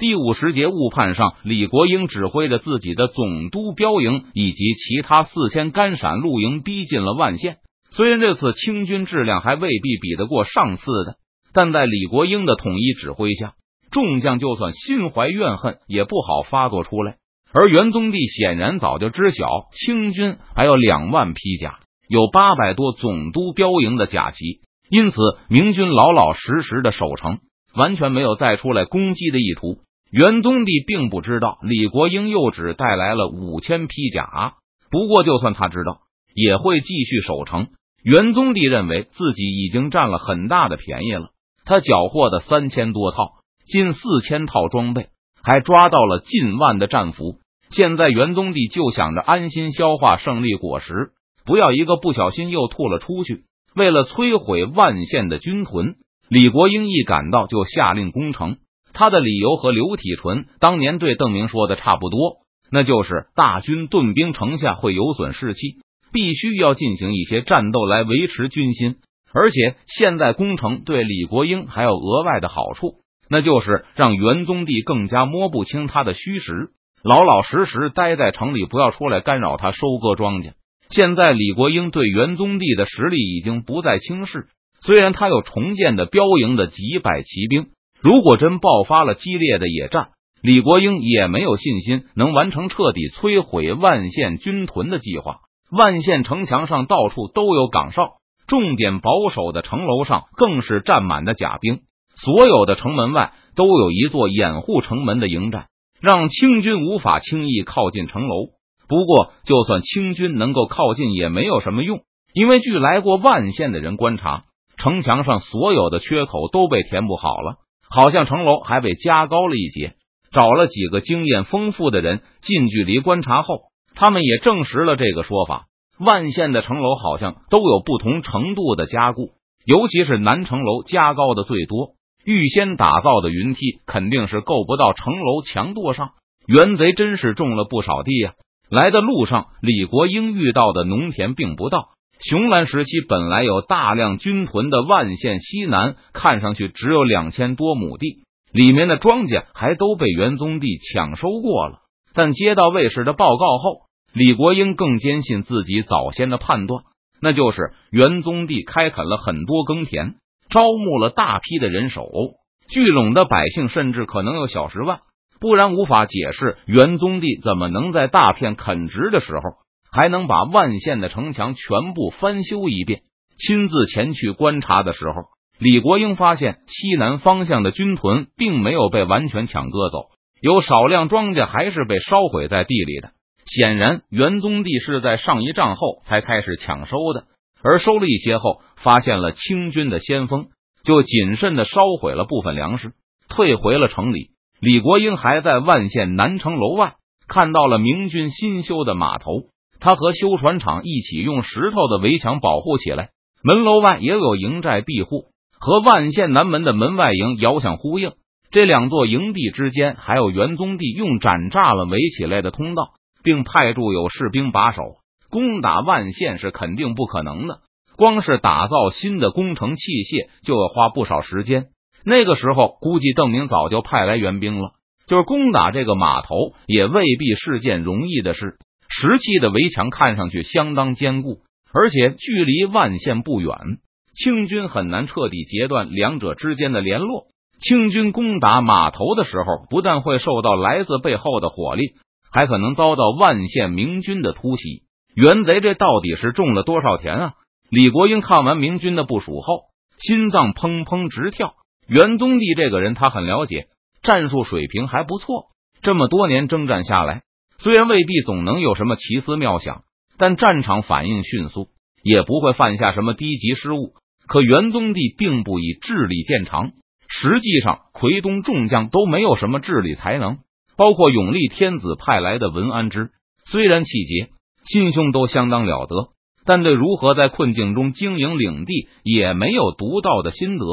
第五十节误判上，李国英指挥着自己的总督标营以及其他四千甘陕露营逼近了万县。虽然这次清军质量还未必比得过上次的，但在李国英的统一指挥下，众将就算心怀怨恨，也不好发作出来。而元宗帝显然早就知晓清军还有两万披甲，有八百多总督标营的甲旗，因此明军老老实实的守城，完全没有再出来攻击的意图。元宗帝并不知道李国英又只带来了五千披甲，不过就算他知道，也会继续守城。元宗帝认为自己已经占了很大的便宜了，他缴获的三千多套、近四千套装备，还抓到了近万的战俘。现在元宗帝就想着安心消化胜利果实，不要一个不小心又吐了出去。为了摧毁万县的军屯，李国英一赶到就下令攻城。他的理由和刘体纯当年对邓明说的差不多，那就是大军顿兵城下会有损士气，必须要进行一些战斗来维持军心。而且现在攻城对李国英还有额外的好处，那就是让元宗帝更加摸不清他的虚实，老老实实待在城里，不要出来干扰他收割庄稼。现在李国英对元宗帝的实力已经不再轻视，虽然他有重建的标营的几百骑兵。如果真爆发了激烈的野战，李国英也没有信心能完成彻底摧毁万县军屯的计划。万县城墙上到处都有岗哨，重点保守的城楼上更是站满的甲兵。所有的城门外都有一座掩护城门的营寨，让清军无法轻易靠近城楼。不过，就算清军能够靠近，也没有什么用，因为据来过万县的人观察，城墙上所有的缺口都被填补好了。好像城楼还被加高了一截，找了几个经验丰富的人近距离观察后，他们也证实了这个说法。万县的城楼好像都有不同程度的加固，尤其是南城楼加高的最多。预先打造的云梯肯定是够不到城楼强度上。袁贼真是种了不少地呀！来的路上，李国英遇到的农田并不大。雄兰时期本来有大量军屯的万县西南，看上去只有两千多亩地，里面的庄稼还都被元宗帝抢收过了。但接到卫士的报告后，李国英更坚信自己早先的判断，那就是元宗帝开垦了很多耕田，招募了大批的人手，聚拢的百姓甚至可能有小十万，不然无法解释元宗帝怎么能在大片垦殖的时候。还能把万县的城墙全部翻修一遍。亲自前去观察的时候，李国英发现西南方向的军屯并没有被完全抢割走，有少量庄稼还是被烧毁在地里的。显然，元宗帝是在上一仗后才开始抢收的，而收了一些后，发现了清军的先锋，就谨慎的烧毁了部分粮食，退回了城里。李国英还在万县南城楼外看到了明军新修的码头。他和修船厂一起用石头的围墙保护起来，门楼外也有营寨庇护，和万县南门的门外营遥相呼应。这两座营地之间还有元宗帝用斩栅栏围起来的通道，并派驻有士兵把守。攻打万县是肯定不可能的，光是打造新的工程器械就要花不少时间。那个时候，估计邓明早就派来援兵了，就是攻打这个码头也未必是件容易的事。石砌的围墙看上去相当坚固，而且距离万县不远，清军很难彻底截断两者之间的联络。清军攻打码头的时候，不但会受到来自背后的火力，还可能遭到万县明军的突袭。袁贼这到底是种了多少田啊？李国英看完明军的部署后，心脏砰砰直跳。袁宗帝这个人他很了解，战术水平还不错，这么多年征战下来。虽然未必总能有什么奇思妙想，但战场反应迅速，也不会犯下什么低级失误。可元宗帝并不以智力见长，实际上奎东众将都没有什么智力才能，包括永历天子派来的文安之，虽然气节、心胸都相当了得，但对如何在困境中经营领地也没有独到的心得。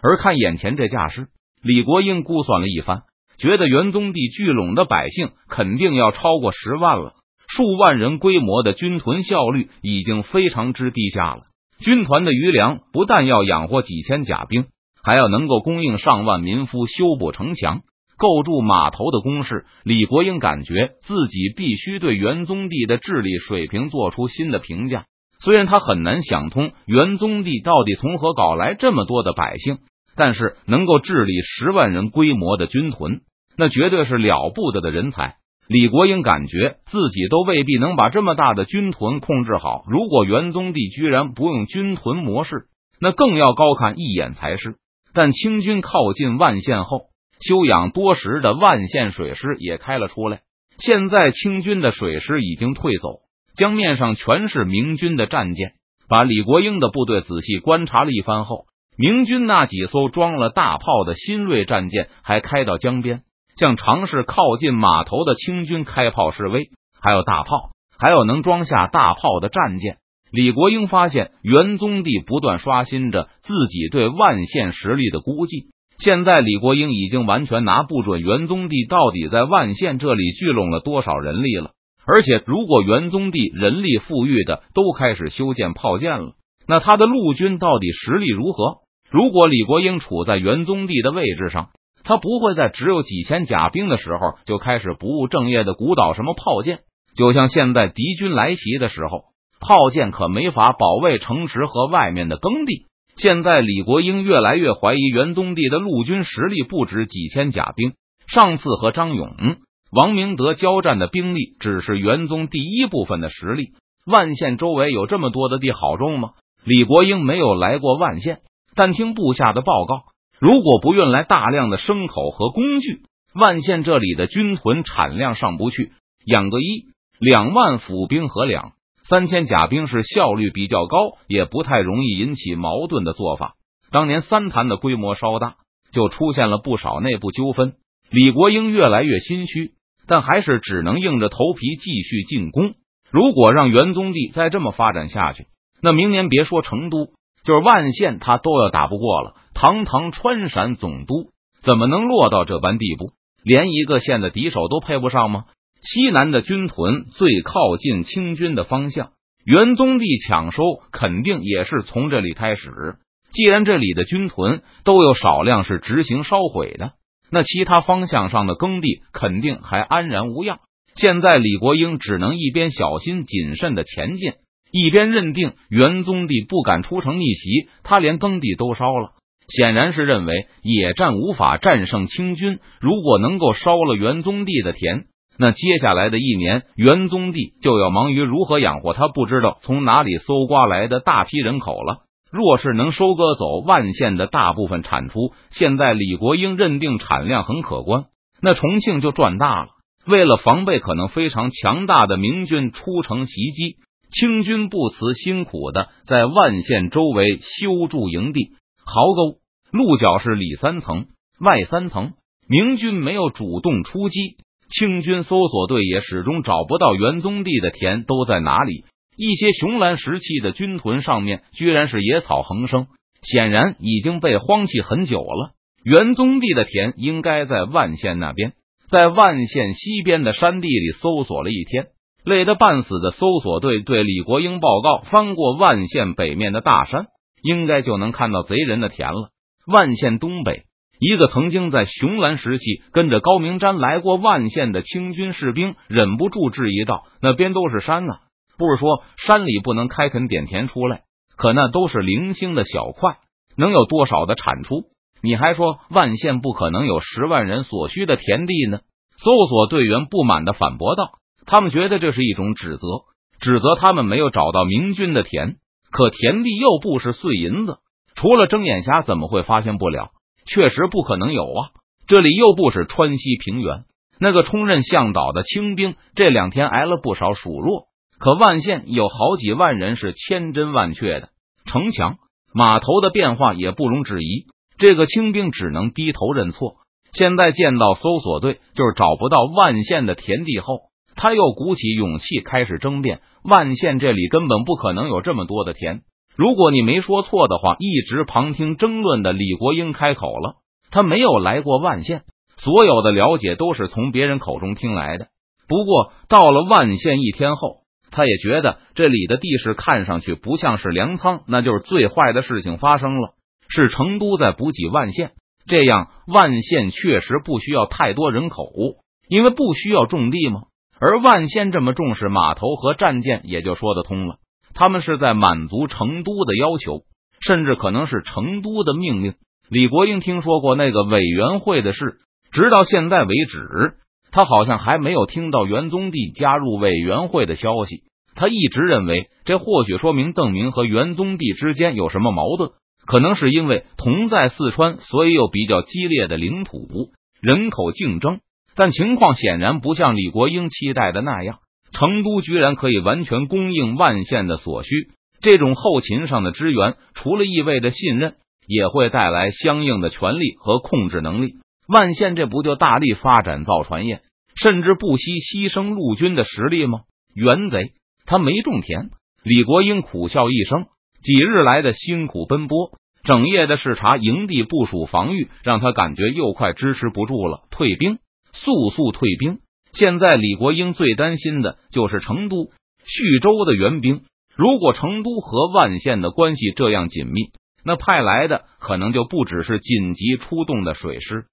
而看眼前这架势，李国英估算了一番。觉得元宗帝聚拢的百姓肯定要超过十万了，数万人规模的军屯效率已经非常之低下了。军团的余粮不但要养活几千甲兵，还要能够供应上万民夫修补城墙。构筑码头的工事，李国英感觉自己必须对元宗帝的治理水平做出新的评价。虽然他很难想通元宗帝到底从何搞来这么多的百姓，但是能够治理十万人规模的军屯，那绝对是了不得的人才。李国英感觉自己都未必能把这么大的军屯控制好。如果元宗帝居然不用军屯模式，那更要高看一眼才是。但清军靠近万县后，休养多时的万县水师也开了出来。现在清军的水师已经退走，江面上全是明军的战舰。把李国英的部队仔细观察了一番后，明军那几艘装了大炮的新锐战舰还开到江边。向尝试靠近码头的清军开炮示威，还有大炮，还有能装下大炮的战舰。李国英发现元宗帝不断刷新着自己对万县实力的估计。现在李国英已经完全拿不准元宗帝到底在万县这里聚拢了多少人力了。而且，如果元宗帝人力富裕的都开始修建炮舰了，那他的陆军到底实力如何？如果李国英处在元宗帝的位置上，他不会在只有几千甲兵的时候就开始不务正业的鼓捣什么炮舰，就像现在敌军来袭的时候，炮舰可没法保卫城池和外面的耕地。现在李国英越来越怀疑元宗帝的陆军实力不止几千甲兵。上次和张勇、王明德交战的兵力只是元宗第一部分的实力。万县周围有这么多的地好种吗？李国英没有来过万县，但听部下的报告。如果不运来大量的牲口和工具，万县这里的军屯产量上不去。养个一两万府兵和两三千甲兵是效率比较高，也不太容易引起矛盾的做法。当年三潭的规模稍大，就出现了不少内部纠纷。李国英越来越心虚，但还是只能硬着头皮继续进攻。如果让元宗帝再这么发展下去，那明年别说成都，就是万县，他都要打不过了。堂堂川陕总督，怎么能落到这般地步？连一个县的敌手都配不上吗？西南的军屯最靠近清军的方向，元宗帝抢收肯定也是从这里开始。既然这里的军屯都有少量是执行烧毁的，那其他方向上的耕地肯定还安然无恙。现在李国英只能一边小心谨慎的前进，一边认定元宗帝不敢出城逆袭，他连耕地都烧了。显然是认为野战无法战胜清军。如果能够烧了元宗帝的田，那接下来的一年，元宗帝就要忙于如何养活他不知道从哪里搜刮来的大批人口了。若是能收割走万县的大部分产出，现在李国英认定产量很可观，那重庆就赚大了。为了防备可能非常强大的明军出城袭击，清军不辞辛苦的在万县周围修筑营地。壕沟、鹿角是里三层外三层，明军没有主动出击，清军搜索队也始终找不到元宗帝的田都在哪里。一些雄蓝石器的军屯上面居然是野草横生，显然已经被荒弃很久了。元宗帝的田应该在万县那边，在万县西边的山地里搜索了一天，累得半死的搜索队对李国英报告：翻过万县北面的大山。应该就能看到贼人的田了。万县东北，一个曾经在雄蓝时期跟着高明瞻来过万县的清军士兵忍不住质疑道：“那边都是山啊，不是说山里不能开垦点田出来？可那都是零星的小块，能有多少的产出？你还说万县不可能有十万人所需的田地呢？”搜索队员不满的反驳道：“他们觉得这是一种指责，指责他们没有找到明军的田。”可田地又不是碎银子，除了睁眼瞎，怎么会发现不了？确实不可能有啊！这里又不是川西平原，那个充任向导的清兵这两天挨了不少数落。可万县有好几万人是千真万确的，城墙、码头的变化也不容置疑。这个清兵只能低头认错。现在见到搜索队，就是找不到万县的田地后。他又鼓起勇气开始争辩：万县这里根本不可能有这么多的田。如果你没说错的话，一直旁听争论的李国英开口了：他没有来过万县，所有的了解都是从别人口中听来的。不过到了万县一天后，他也觉得这里的地势看上去不像是粮仓，那就是最坏的事情发生了，是成都在补给万县。这样万县确实不需要太多人口，因为不需要种地吗。而万县这么重视码头和战舰，也就说得通了。他们是在满足成都的要求，甚至可能是成都的命令。李国英听说过那个委员会的事，直到现在为止，他好像还没有听到元宗帝加入委员会的消息。他一直认为，这或许说明邓明和元宗帝之间有什么矛盾，可能是因为同在四川，所以有比较激烈的领土、人口竞争。但情况显然不像李国英期待的那样，成都居然可以完全供应万县的所需。这种后勤上的支援，除了意味着信任，也会带来相应的权力和控制能力。万县这不就大力发展造船业，甚至不惜牺牲陆军的实力吗？元贼，他没种田。李国英苦笑一声，几日来的辛苦奔波，整夜的视察营地、部署防御，让他感觉又快支持不住了，退兵。速速退兵！现在李国英最担心的就是成都、徐州的援兵。如果成都和万县的关系这样紧密，那派来的可能就不只是紧急出动的水师。